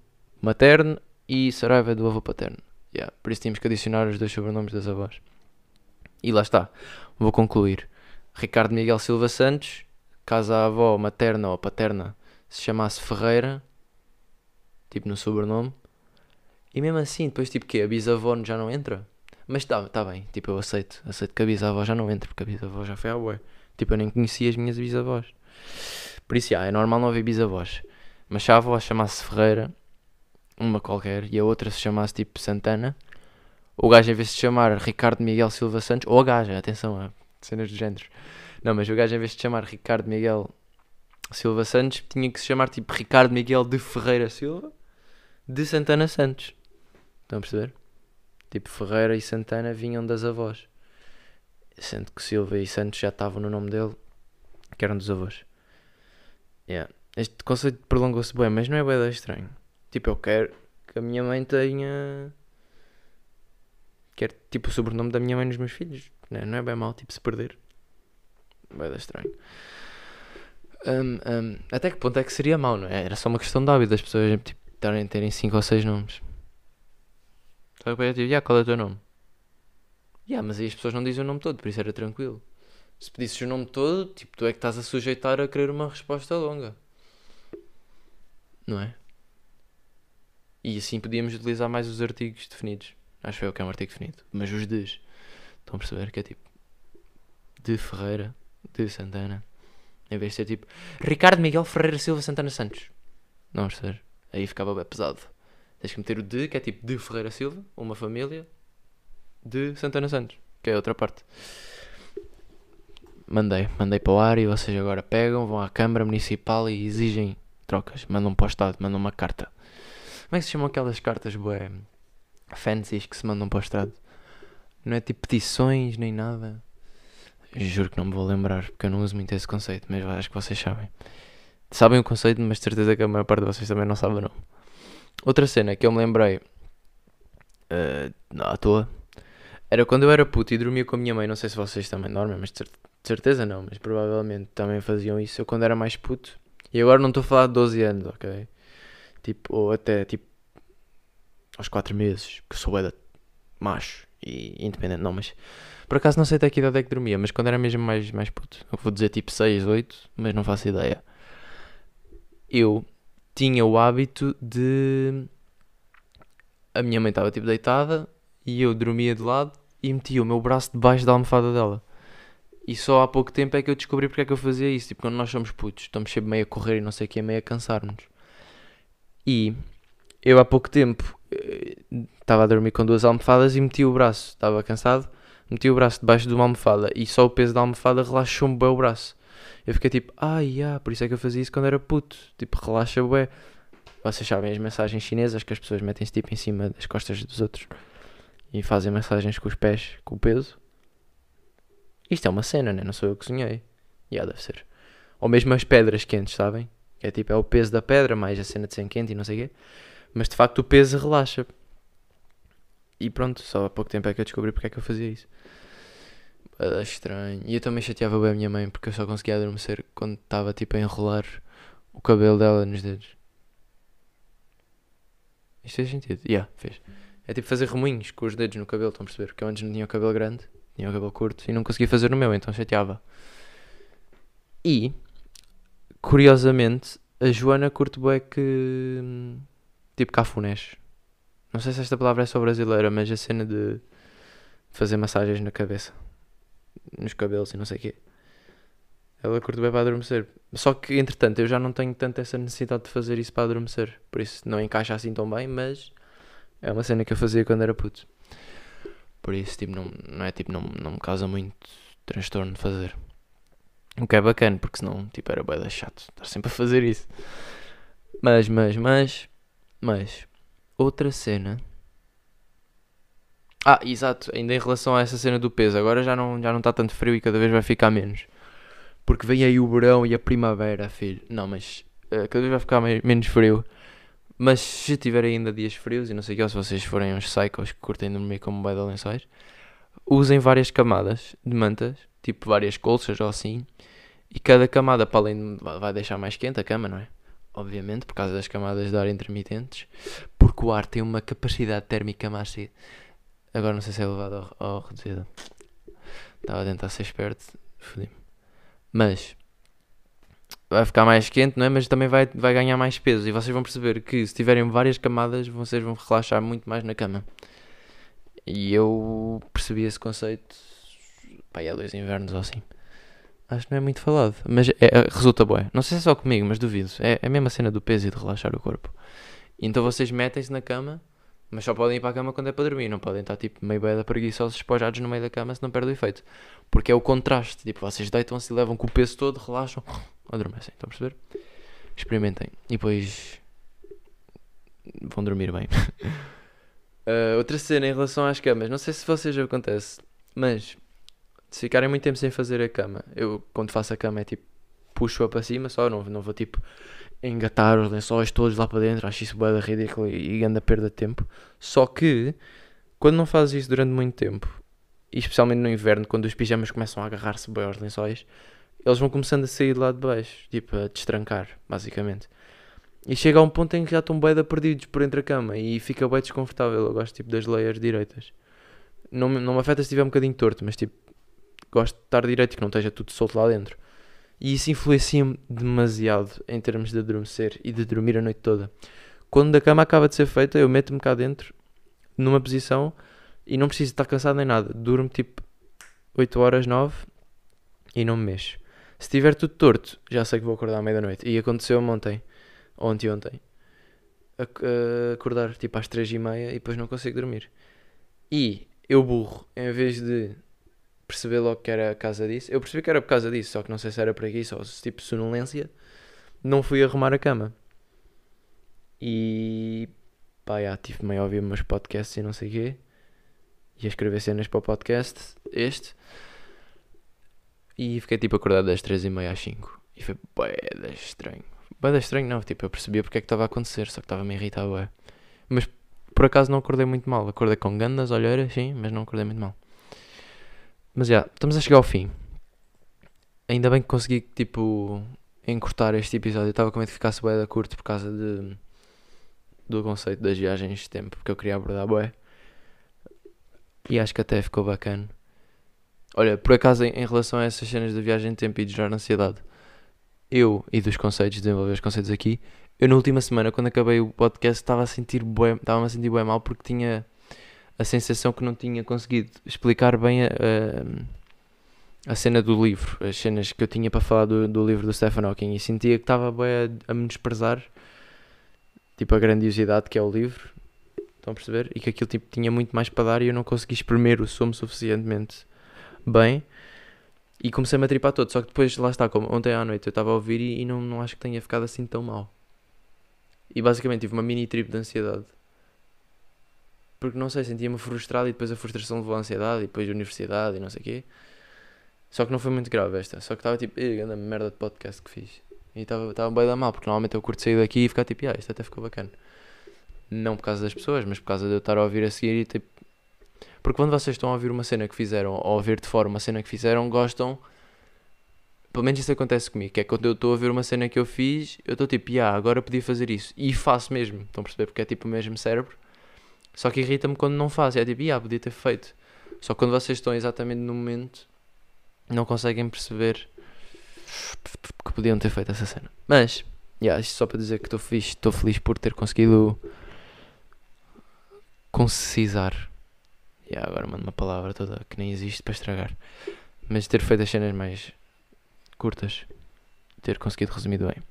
materno e Saraiva é do avô paterno. Yeah. Por isso tínhamos que adicionar os dois sobrenomes das avós. E lá está. Vou concluir. Ricardo Miguel Silva Santos, caso a avó materna ou paterna se chamasse Ferreira, tipo no sobrenome. E mesmo assim, depois tipo que a bisavó já não entra. Mas tá, tá bem, tipo eu aceito. Aceito que a bisavó já não entra, porque a bisavó já foi à boa. Tipo eu nem conhecia as minhas bisavós. Por isso, é normal não haver bisavós. Mas se a avó chamasse Ferreira, uma qualquer, e a outra se chamasse tipo Santana, o gajo em vez de chamar Ricardo Miguel Silva Santos, ou a gaja, atenção a cenas do género. Não, mas o gajo em vez de chamar Ricardo Miguel Silva Santos, tinha que se chamar tipo Ricardo Miguel de Ferreira Silva de Santana Santos. Estão a perceber? Tipo, Ferreira e Santana vinham das avós. Sendo que Silva e Santos já estavam no nome dele, que eram dos avós. Yeah. Este conceito prolongou-se bem, mas não é bem estranho. Tipo, eu quero que a minha mãe tenha. Quero tipo o sobrenome da minha mãe nos meus filhos. Não é, não é bem mal, tipo, se perder. Bem estranho. Um, um, até que ponto é que seria mau, não é? Era só uma questão de hábito das pessoas tipo, terem, terem 5 ou 6 nomes. Só que eu digo, yeah, qual é o teu nome? Yeah, mas aí as pessoas não dizem o nome todo, por isso era tranquilo. Se pedisses o nome todo, tipo, tu é que estás a sujeitar a querer uma resposta longa. Não é? E assim podíamos utilizar mais os artigos definidos. Acho eu que é um artigo definido. Mas os des. Estão a perceber que é tipo. De Ferreira, de Santana. Em vez de ser tipo. Ricardo Miguel Ferreira Silva Santana Santos. Não a perceber? Aí ficava bem pesado. Tens que meter o de, que é tipo de Ferreira Silva, uma família. De Santana Santos, que é outra parte. Mandei, mandei para o ar e vocês agora pegam, vão à Câmara Municipal e exigem trocas. Mandam para o Estado, mandam uma carta. Como é que se chamam aquelas cartas, bué, fancies que se mandam para o Estado? Não é tipo petições nem nada. Juro que não me vou lembrar, porque eu não uso muito esse conceito, mas acho que vocês sabem. Sabem o conceito, mas de certeza que a maior parte de vocês também não sabe não. Outra cena que eu me lembrei uh, à toa era quando eu era puto e dormia com a minha mãe. Não sei se vocês também dormem, mas de cer- de certeza não. Mas provavelmente também faziam isso. Eu quando era mais puto. E agora não estou a falar de 12 anos, ok? Tipo, ou até tipo aos 4 meses, que sou da macho e independente. Não, mas por acaso não sei até que idade é que dormia, mas quando era mesmo mais, mais puto. Eu vou dizer tipo 6, 8, mas não faço ideia. Eu tinha o hábito de. A minha mãe estava tipo deitada e eu dormia de lado e metia o meu braço debaixo da almofada dela. E só há pouco tempo é que eu descobri porque é que eu fazia isso. Tipo, quando nós somos putos, estamos sempre meio a correr e não sei o que, meio a cansar-nos. E eu há pouco tempo eh, estava a dormir com duas almofadas e meti o braço. Estava cansado, Meti o braço debaixo de uma almofada e só o peso da almofada relaxou-me bem o braço. Eu fiquei tipo, ah, yeah, por isso é que eu fazia isso quando era puto. Tipo, relaxa bué. Vocês sabem as mensagens chinesas que as pessoas metem-se tipo em cima das costas dos outros e fazem mensagens com os pés, com o peso. Isto é uma cena, né? Não sou eu que cozinhei. Já yeah, deve ser. Ou mesmo as pedras quentes, sabem? É tipo, é o peso da pedra, mais a cena de ser quente e não sei o quê. Mas de facto o peso relaxa. E pronto, só há pouco tempo é que eu descobri porque é que eu fazia isso. Era estranho. E eu também chateava bem a minha mãe porque eu só conseguia adormecer quando estava tipo a enrolar o cabelo dela nos dedos. Isto fez sentido? Yeah, fez. É tipo fazer remoinhos com os dedos no cabelo, estão a perceber? Porque eu antes não tinha o cabelo grande, tinha o cabelo curto e não conseguia fazer no meu, então chateava. E, curiosamente, a Joana curte bem que. Tipo cafunés. Não sei se esta palavra é só brasileira, mas a cena de fazer massagens na cabeça, nos cabelos e não sei o quê. Ela curte bem para adormecer. Só que, entretanto, eu já não tenho tanto essa necessidade de fazer isso para adormecer. Por isso não encaixa assim tão bem, mas é uma cena que eu fazia quando era puto. Por isso, tipo, não, não é tipo, não, não me causa muito transtorno fazer. O que é bacana, porque senão, tipo, era bem chato estar sempre a fazer isso. Mas, mas, mas, mas, outra cena. Ah, exato, ainda em relação a essa cena do peso, agora já não já não está tanto frio e cada vez vai ficar menos. Porque vem aí o verão e a primavera, filho. Não, mas uh, cada vez vai ficar menos frio. Mas se tiver ainda dias frios e não sei o que, ou se vocês forem uns cycles que curtem dormir como bem de lençóis, usem várias camadas de mantas, tipo várias colchas ou assim, e cada camada, para além de, vai deixar mais quente a cama, não é? Obviamente, por causa das camadas de ar intermitentes, porque o ar tem uma capacidade térmica máxima. Agora não sei se é elevado ou reduzido. Estava a tentar ser esperto, fodi-me. Mas vai ficar mais quente, não é? Mas também vai, vai ganhar mais peso. E vocês vão perceber que se tiverem várias camadas, vocês vão relaxar muito mais na cama. E eu percebi esse conceito pá, há dois invernos ou assim. Acho que não é muito falado, mas é, é, resulta bom. Não sei se é só comigo, mas duvido. É, é a mesma cena do peso e de relaxar o corpo. Então vocês metem-se na cama, mas só podem ir para a cama quando é para dormir. Não podem estar tipo meio bem da preguiçosos espojados no meio da cama se não perde o efeito. Porque é o contraste. Tipo, vocês deitam-se e levam com o peso todo, relaxam, adormecem. Estão a perceber? Experimentem. E depois vão dormir bem. uh, [laughs] outra cena em relação às camas. Não sei se vocês acontece, mas se ficarem muito tempo sem fazer a cama, eu quando faço a cama é tipo puxo-a para cima só, não, não vou tipo engatar os lençóis todos lá para dentro, acho isso bem ridículo e, anda perda de tempo. Só que quando não fazes isso durante muito tempo, e especialmente no inverno, quando os pijamas começam a agarrar-se bem aos lençóis, eles vão começando a sair lá de baixo, tipo a destrancar, basicamente. E chega a um ponto em que já estão bem perdidos por entre a cama e fica bem desconfortável. Eu gosto tipo das layers direitas. Não, não me afeta se estiver um bocadinho torto, mas tipo, gosto de estar direito, que não esteja tudo solto lá dentro. E isso influencia-me demasiado em termos de adormecer e de dormir a noite toda. Quando a cama acaba de ser feita, eu meto-me cá dentro, numa posição, e não preciso estar cansado nem nada. Durmo tipo 8 horas, 9 e não me mexo. Se estiver tudo torto, já sei que vou acordar à meia-noite. E aconteceu ontem, ontem, ontem. Acordar tipo às 3 e meia e depois não consigo dormir. E eu burro, em vez de perceber logo que era a causa disso. Eu percebi que era por causa disso, só que não sei se era por aqui, só tipo sonolência. Não fui arrumar a cama. E pá, já, tive meio a ouvir meus podcasts e não sei o quê. E a escrever cenas para o podcast, este. E fiquei tipo acordado das 3 e meia às 5. E foi bem estranho. Bem estranho não, tipo, eu percebia porque é que estava a acontecer, só que estava a me irritar, ué. Mas por acaso não acordei muito mal. Acordei com gandas, olheiras, sim, mas não acordei muito mal. Mas já, estamos a chegar ao fim. Ainda bem que consegui, tipo, encurtar este episódio. Eu estava com medo que ficasse bué da curto por causa de, do conceito das viagens de tempo, porque eu queria abordar bué. E acho que até ficou bacana. Olha, por acaso, em, em relação a essas cenas de viagem de tempo e de gerar ansiedade, eu, e dos conceitos, desenvolver os conceitos aqui, eu na última semana, quando acabei o podcast, estava a sentir bué, estava a sentir bué mal porque tinha a sensação que não tinha conseguido explicar bem a, a, a, cena do livro, as cenas que eu tinha para falar do, do livro do Stephen Hawking e sentia que estava bem a, a desprezar tipo a grandiosidade que é o livro. estão a perceber? E que aquilo tipo, tinha muito mais para dar e eu não consegui espremer o som suficientemente bem. E comecei-me a tripar todo. Só que depois, lá está, como ontem à noite eu estava a ouvir e, e não, não acho que tenha ficado assim tão mal. E basicamente tive uma mini trip de ansiedade. Porque não sei, sentia-me frustrado e depois a frustração levou a ansiedade e depois a universidade e não sei o quê. Só que não foi muito grave esta. Só que estava tipo, anda merda de podcast que fiz. E estava bem da mal, porque normalmente eu curto sair daqui e ficar tipo, ah, isto até ficou bacana. Não por causa das pessoas, mas por causa de eu estar a ouvir a seguir e tipo. Porque quando vocês estão a ouvir uma cena que fizeram, ou a ouvir de fora uma cena que fizeram, gostam. Pelo menos isso acontece comigo, que é quando eu estou a ver uma cena que eu fiz, eu estou tipo, ah, agora podia fazer isso. E faço mesmo, estão a perceber? Porque é tipo o mesmo cérebro. Só que irrita-me quando não faço. É tipo, ah, podia ter feito. Só que quando vocês estão exatamente no momento, não conseguem perceber que podiam ter feito essa cena. Mas, yeah, isto só para dizer que estou feliz, estou feliz por ter conseguido concisar. Yeah, agora mando uma palavra toda que nem existe para estragar. Mas ter feito as cenas mais curtas, ter conseguido resumir bem.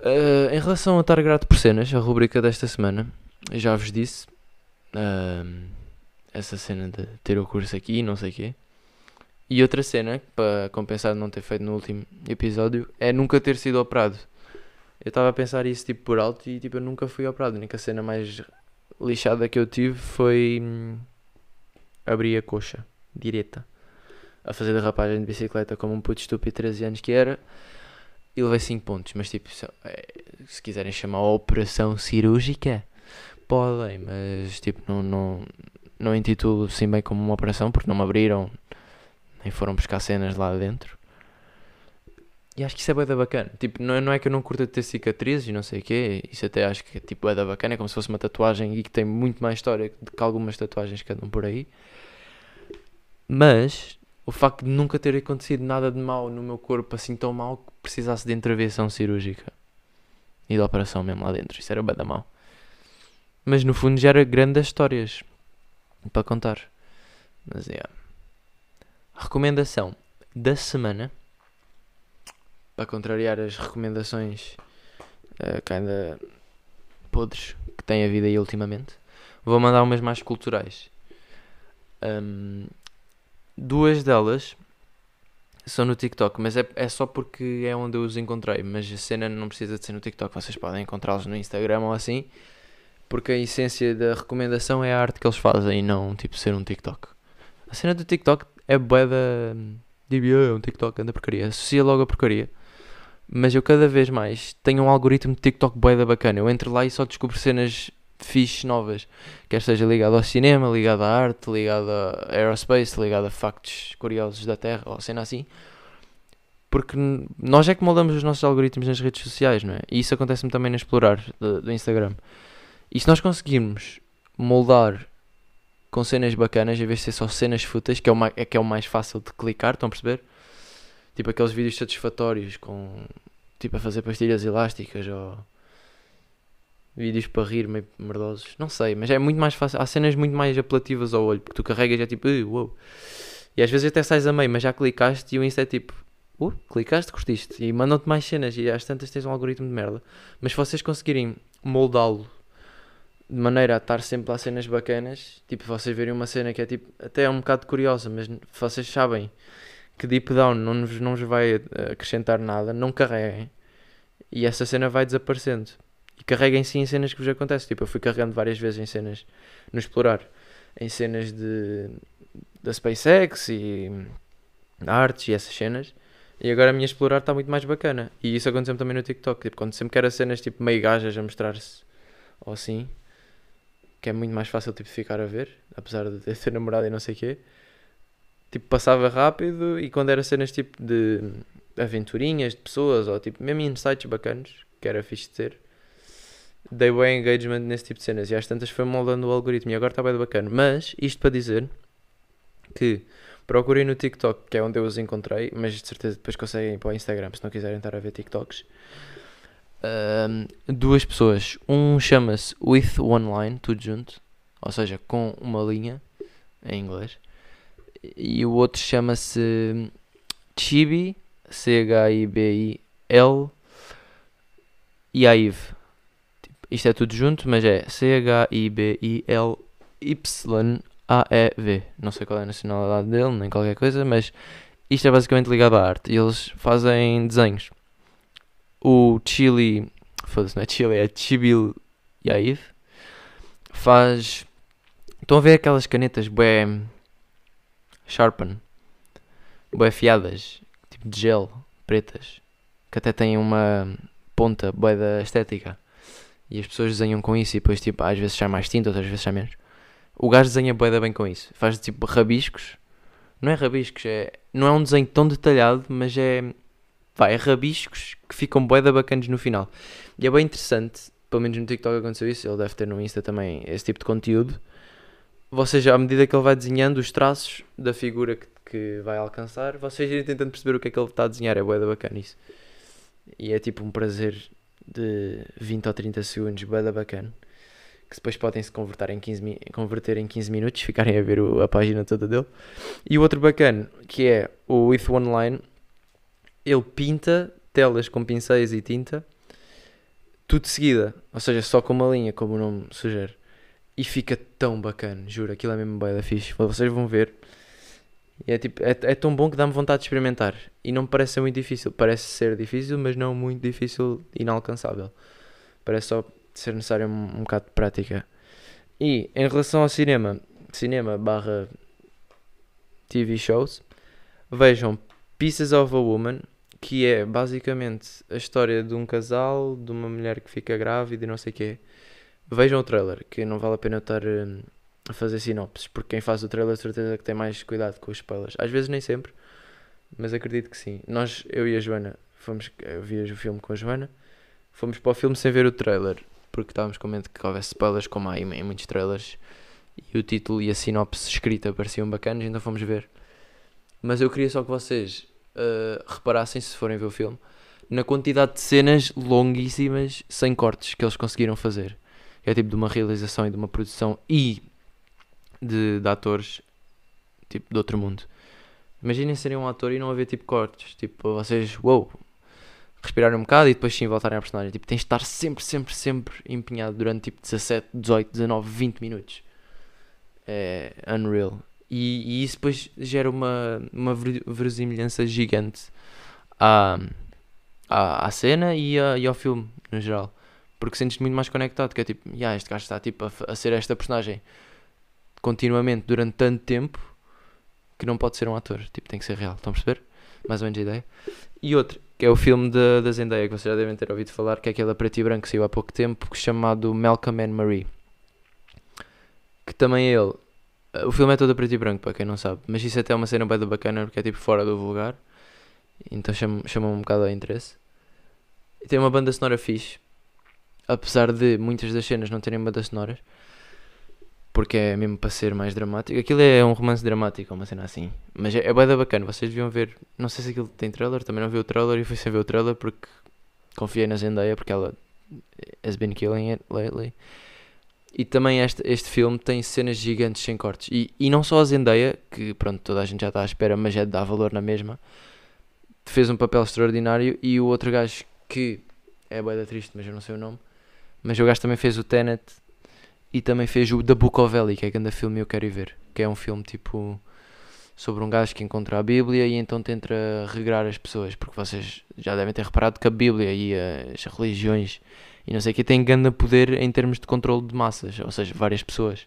Uh, em relação a estar grato por cenas, a rubrica desta semana, já vos disse uh, essa cena de ter o curso aqui e não sei o quê. E outra cena, para compensar de não ter feito no último episódio, é nunca ter sido operado. Eu estava a pensar isso tipo por alto e tipo eu nunca fui operado. A única cena mais lixada que eu tive foi hum, abrir a coxa direita a fazer derrapagem de bicicleta como um puto estúpido de 13 anos que era e levei 5 pontos. Mas tipo, se, é, se quiserem chamar a operação cirúrgica, podem, mas tipo, não, não, não intitulo assim bem como uma operação porque não me abriram nem foram buscar cenas lá dentro. E acho que isso é bem bacana. Tipo, não é, não é que eu não curta ter cicatrizes e não sei o quê. Isso até acho que tipo, é da bacana. É como se fosse uma tatuagem e que tem muito mais história que algumas tatuagens que andam por aí. Mas o facto de nunca ter acontecido nada de mal no meu corpo, assim tão mal que precisasse de intervenção cirúrgica e de operação mesmo lá dentro. Isso era bem da mal. Mas no fundo já era grandes histórias para contar. Mas é. Yeah recomendação da semana para contrariar as recomendações uh, kinda podres que tem a vida aí ultimamente. Vou mandar umas mais culturais. Um, duas delas são no TikTok, mas é, é só porque é onde eu os encontrei. Mas a cena não precisa de ser no TikTok, vocês podem encontrá-los no Instagram ou assim, porque a essência da recomendação é a arte que eles fazem e não tipo ser um TikTok. A cena do TikTok é bué da. Digo, é um TikTok, anda porcaria. Associa logo a porcaria. Mas eu cada vez mais tenho um algoritmo de TikTok bué da bacana. Eu entro lá e só descubro cenas fixe novas. Quer seja ligado ao cinema, ligado à arte, ligado a aerospace, ligado a factos curiosos da Terra, ou cena assim. Porque nós é que moldamos os nossos algoritmos nas redes sociais, não é? E isso acontece-me também no explorar do, do Instagram. E se nós conseguirmos moldar com cenas bacanas, em vez de ser só cenas fúteis, que é o, mais, é que é o mais fácil de clicar, estão a perceber? Tipo aqueles vídeos satisfatórios com tipo a fazer pastilhas elásticas ou vídeos para rir meio merdosos, não sei, mas é muito mais fácil. Há cenas muito mais apelativas ao olho, porque tu carregas e é tipo, wow. E às vezes até sais a meio, mas já clicaste e o Insta é tipo, uh, clicaste, curtiste, e mandam-te mais cenas e às tantas tens um algoritmo de merda. Mas se vocês conseguirem moldá-lo de maneira a estar sempre lá cenas bacanas, tipo, vocês verem uma cena que é tipo, até é um bocado curiosa, mas vocês sabem que Deep Down não vos, não vos vai acrescentar nada, não carreguem. E essa cena vai desaparecendo. E carreguem sim em cenas que vos acontecem. Tipo, eu fui carregando várias vezes em cenas no explorar, em cenas de da SpaceX e artes e essas cenas. E agora a minha explorar está muito mais bacana. E isso aconteceu também no TikTok. Tipo, quando sempre quero cenas tipo meio gajas a mostrar-se ou assim, que é muito mais fácil tipo, ficar a ver, apesar de ter [laughs] namorado e não sei o quê. Tipo, passava rápido e quando era cenas tipo de aventurinhas de pessoas ou tipo mesmo insights bacanos, que era fixe de ter, dei bem engagement nesse tipo de cenas e às tantas foi moldando o algoritmo e agora está bem bacana. Mas isto para dizer que procurei no TikTok, que é onde eu os encontrei, mas de certeza depois conseguem para o Instagram se não quiserem estar a ver TikToks duas pessoas. Um chama-se With One Line, tudo junto, ou seja, com uma linha em inglês. E o outro chama-se Chibi, C-H-I-B-I-L, e Aive. Tipo, Isto é tudo junto, mas é C-H-I-B-I-L-Y-A-E-V. Não sei qual é a nacionalidade dele, nem qualquer coisa, mas isto é basicamente ligado à arte. Eles fazem desenhos. O Chili. Foda-se, não é Chili, é Chibil Yaiv. Faz. Estão a ver aquelas canetas bué. Sharpen. Bué fiadas. Tipo de gel. Pretas. Que até têm uma ponta bué da estética. E as pessoas desenham com isso e depois, tipo, às vezes sai mais tinta, outras vezes sai menos. O gajo desenha bué bem com isso. Faz tipo rabiscos. Não é rabiscos, é. Não é um desenho tão detalhado, mas é. Vai, é rabiscos que ficam bué bacanas no final. E é bem interessante, pelo menos no TikTok aconteceu isso, ele deve ter no Insta também esse tipo de conteúdo. Vocês, à medida que ele vai desenhando os traços da figura que, que vai alcançar, vocês irem tentando perceber o que é que ele está a desenhar. É bué bacana isso. E é tipo um prazer de 20 ou 30 segundos, bada bacana, que depois podem se converter em 15, converter em 15 minutos, [laughs] ficarem a ver o, a página toda dele. E o outro bacana, que é o With One Line, ele pinta telas com pincéis e tinta, tudo de seguida, ou seja, só com uma linha, como o nome sugere. E fica tão bacana, juro, aquilo é mesmo bem da fixe. Vocês vão ver. E é, tipo, é, é tão bom que dá-me vontade de experimentar. E não me parece ser muito difícil. Parece ser difícil, mas não muito difícil, inalcançável. Parece só ser necessário um, um bocado de prática. E em relação ao cinema, cinema barra TV shows, vejam Pieces of a Woman, que é basicamente a história de um casal, de uma mulher que fica grávida e não sei o quê. Vejam o trailer, que não vale a pena estar. Hum, a fazer sinopses, porque quem faz o trailer certeza que tem mais cuidado com os spoilers. Às vezes nem sempre, mas acredito que sim. Nós, eu e a Joana, fomos, eu vi o filme com a Joana, fomos para o filme sem ver o trailer, porque estávamos com medo que houvesse spoilers, como há em, em muitos trailers, e o título e a sinopse escrita pareciam bacanas, então fomos ver. Mas eu queria só que vocês uh, reparassem, se forem ver o filme, na quantidade de cenas longuíssimas, sem cortes, que eles conseguiram fazer. É tipo de uma realização e de uma produção e de, de atores tipo de outro mundo. Imaginem serem um ator e não haver tipo cortes. Tipo, vocês, wow, respirarem um bocado e depois sim voltarem à personagem. Tipo, tens de estar sempre, sempre, sempre empenhado durante tipo 17, 18, 19, 20 minutos. É unreal. E, e isso depois gera uma, uma verosimilhança gigante à, à, à cena e, a, e ao filme no geral. Porque sentes-te muito mais conectado. Que é tipo, yeah, este gajo está tipo a, a ser esta personagem continuamente durante tanto tempo que não pode ser um ator. Tipo, tem que ser real. Estão a perceber? Mais ou menos a ideia. E outro, que é o filme da Zendaya, que vocês já devem ter ouvido falar, que é aquele preto e branco que saiu há pouco tempo, chamado Malcolm and Marie. Que também é ele. O filme é todo a preto e branco, para quem não sabe. Mas isso até é uma cena bem bacana, porque é tipo fora do vulgar. Então chama, chama um bocado a interesse. E tem uma banda sonora fixe. Apesar de muitas das cenas não terem bandas sonoras porque é mesmo para ser mais dramático. Aquilo é um romance dramático, uma cena assim. Mas é, é bem bacana, vocês deviam ver. Não sei se aquilo tem trailer, também não vi o trailer e fui sem ver o trailer porque confiei na Zendaya porque ela has been killing it lately. E também este, este filme tem cenas gigantes sem cortes. E, e não só a Zendaya, que pronto, toda a gente já está à espera, mas é de dar valor na mesma, fez um papel extraordinário. E o outro gajo que é bem triste, mas eu não sei o nome, mas o gajo também fez o Tenet e também fez o The Book of Eli, que é grande filme eu quero ir ver. Que é um filme tipo sobre um gajo que encontra a Bíblia e então tenta regrar as pessoas, porque vocês já devem ter reparado que a Bíblia e as religiões e não sei o que têm grande poder em termos de controle de massas, ou seja, várias pessoas.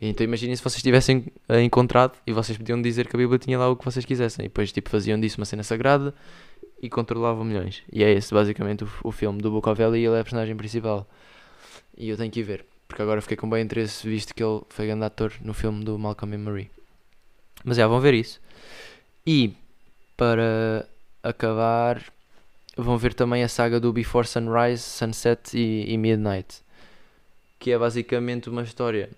Então imaginem se vocês tivessem eh, encontrado e vocês podiam dizer que a Bíblia tinha lá o que vocês quisessem e depois tipo faziam disso uma cena sagrada e controlavam milhões. E é esse basicamente o, o filme do Eli e ele é a personagem principal. E eu tenho que ir ver. Porque agora fiquei com bem interesse, visto que ele foi grande ator no filme do Malcolm e Marie. Mas já vão ver isso. E para acabar, vão ver também a saga do Before Sunrise, Sunset e, e Midnight. Que é basicamente uma história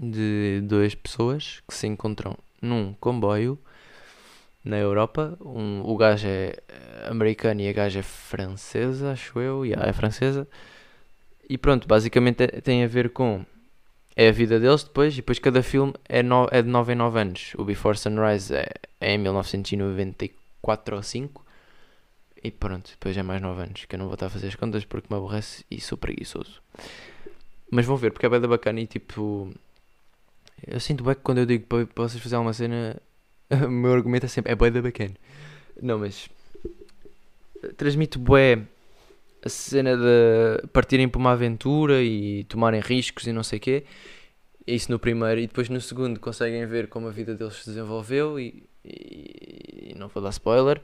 de duas pessoas que se encontram num comboio na Europa. Um, o gajo é americano e a gaja é francesa, acho eu. Yeah, é francesa. E pronto, basicamente é, tem a ver com. É a vida deles depois, e depois cada filme é, no, é de 9 em 9 anos. O Before Sunrise é, é em 1994 ou 5. E pronto, depois é mais 9 anos, que eu não vou estar a fazer as contas porque me aborrece e sou preguiçoso. Mas vão ver, porque é bem da bacana e tipo. Eu sinto bem que quando eu digo para vocês fazerem uma cena, [laughs] o meu argumento é sempre é bem da bacana. Não, mas. Transmito bué a cena de partirem para uma aventura e tomarem riscos e não sei o quê. Isso no primeiro, e depois no segundo conseguem ver como a vida deles se desenvolveu e, e, e não vou dar spoiler.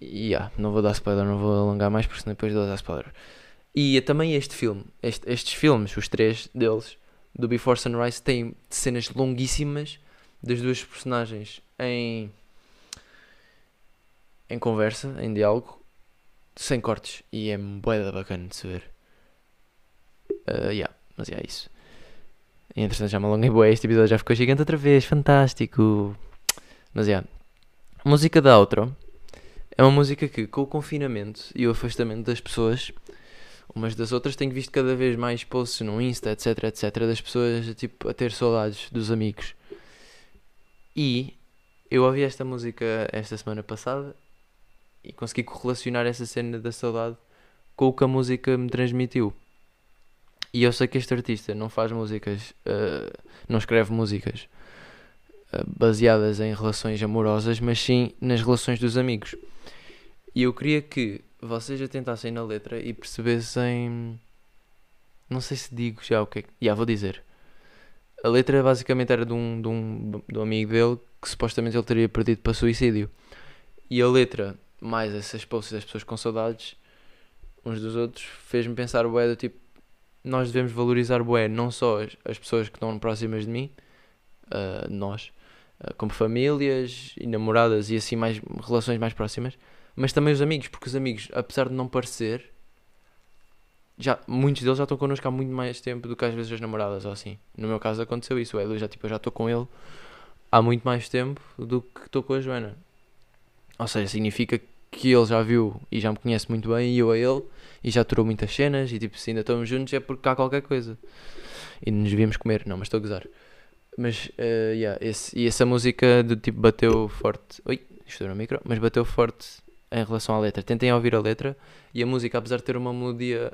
E yeah, não vou dar spoiler, não vou alongar mais porque senão depois vou dar spoiler. E também este filme, este, estes filmes, os três deles, do Before Sunrise, têm cenas longuíssimas das duas personagens em, em conversa, em diálogo, sem cortes. E é bué bacana de se ver. Uh, yeah, mas é yeah, isso. E entretanto já me alonguei este episódio já ficou gigante outra vez, fantástico. Mas é yeah. música da outro é uma música que, com o confinamento e o afastamento das pessoas, umas das outras, tenho visto cada vez mais posts no Insta, etc, etc, das pessoas tipo, a ter saudades dos amigos. E eu ouvi esta música esta semana passada e consegui correlacionar essa cena da saudade com o que a música me transmitiu. E eu sei que este artista não faz músicas, uh, não escreve músicas uh, baseadas em relações amorosas, mas sim nas relações dos amigos. E eu queria que vocês atentassem na letra e percebessem. Não sei se digo já o que é que. Já vou dizer. A letra basicamente era de um, de, um, de um amigo dele que supostamente ele teria perdido para suicídio. E a letra, mais essas posts das pessoas com saudades uns dos outros, fez-me pensar, bué, do tipo, nós devemos valorizar, bué, não só as, as pessoas que estão próximas de mim, uh, nós, uh, como famílias e namoradas e assim mais relações mais próximas, mas também os amigos, porque os amigos, apesar de não parecer, já, muitos deles já estão connosco há muito mais tempo do que às vezes as namoradas ou assim. No meu caso aconteceu isso, o já, tipo, eu já estou com ele há muito mais tempo do que estou com a Joana. Ou seja, significa que ele já viu e já me conhece muito bem e eu a ele e já aturou muitas cenas e tipo, se ainda estamos juntos é porque há qualquer coisa. E nos devíamos comer, não, mas estou a gozar. Mas, uh, yeah, esse, e essa música do tipo bateu forte. Oi, estou no micro, mas bateu forte em relação à letra. Tentem ouvir a letra e a música, apesar de ter uma melodia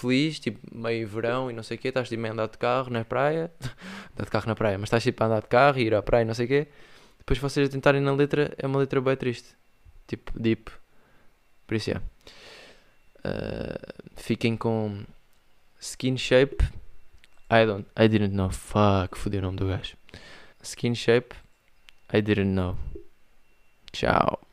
feliz, tipo meio verão e não sei o quê, estás tipo a andar de carro na praia, [laughs] andar de carro na praia, mas estás tipo a andar de carro e ir à praia e não sei o quê. Depois vocês a tentarem na letra, é uma letra bem triste, tipo deep. Por isso é. Uh, fiquem com Skin Shape. I don't, I didn't know. Fuck, fodeu o nome do gajo. Skin Shape. I didn't know. Tchau.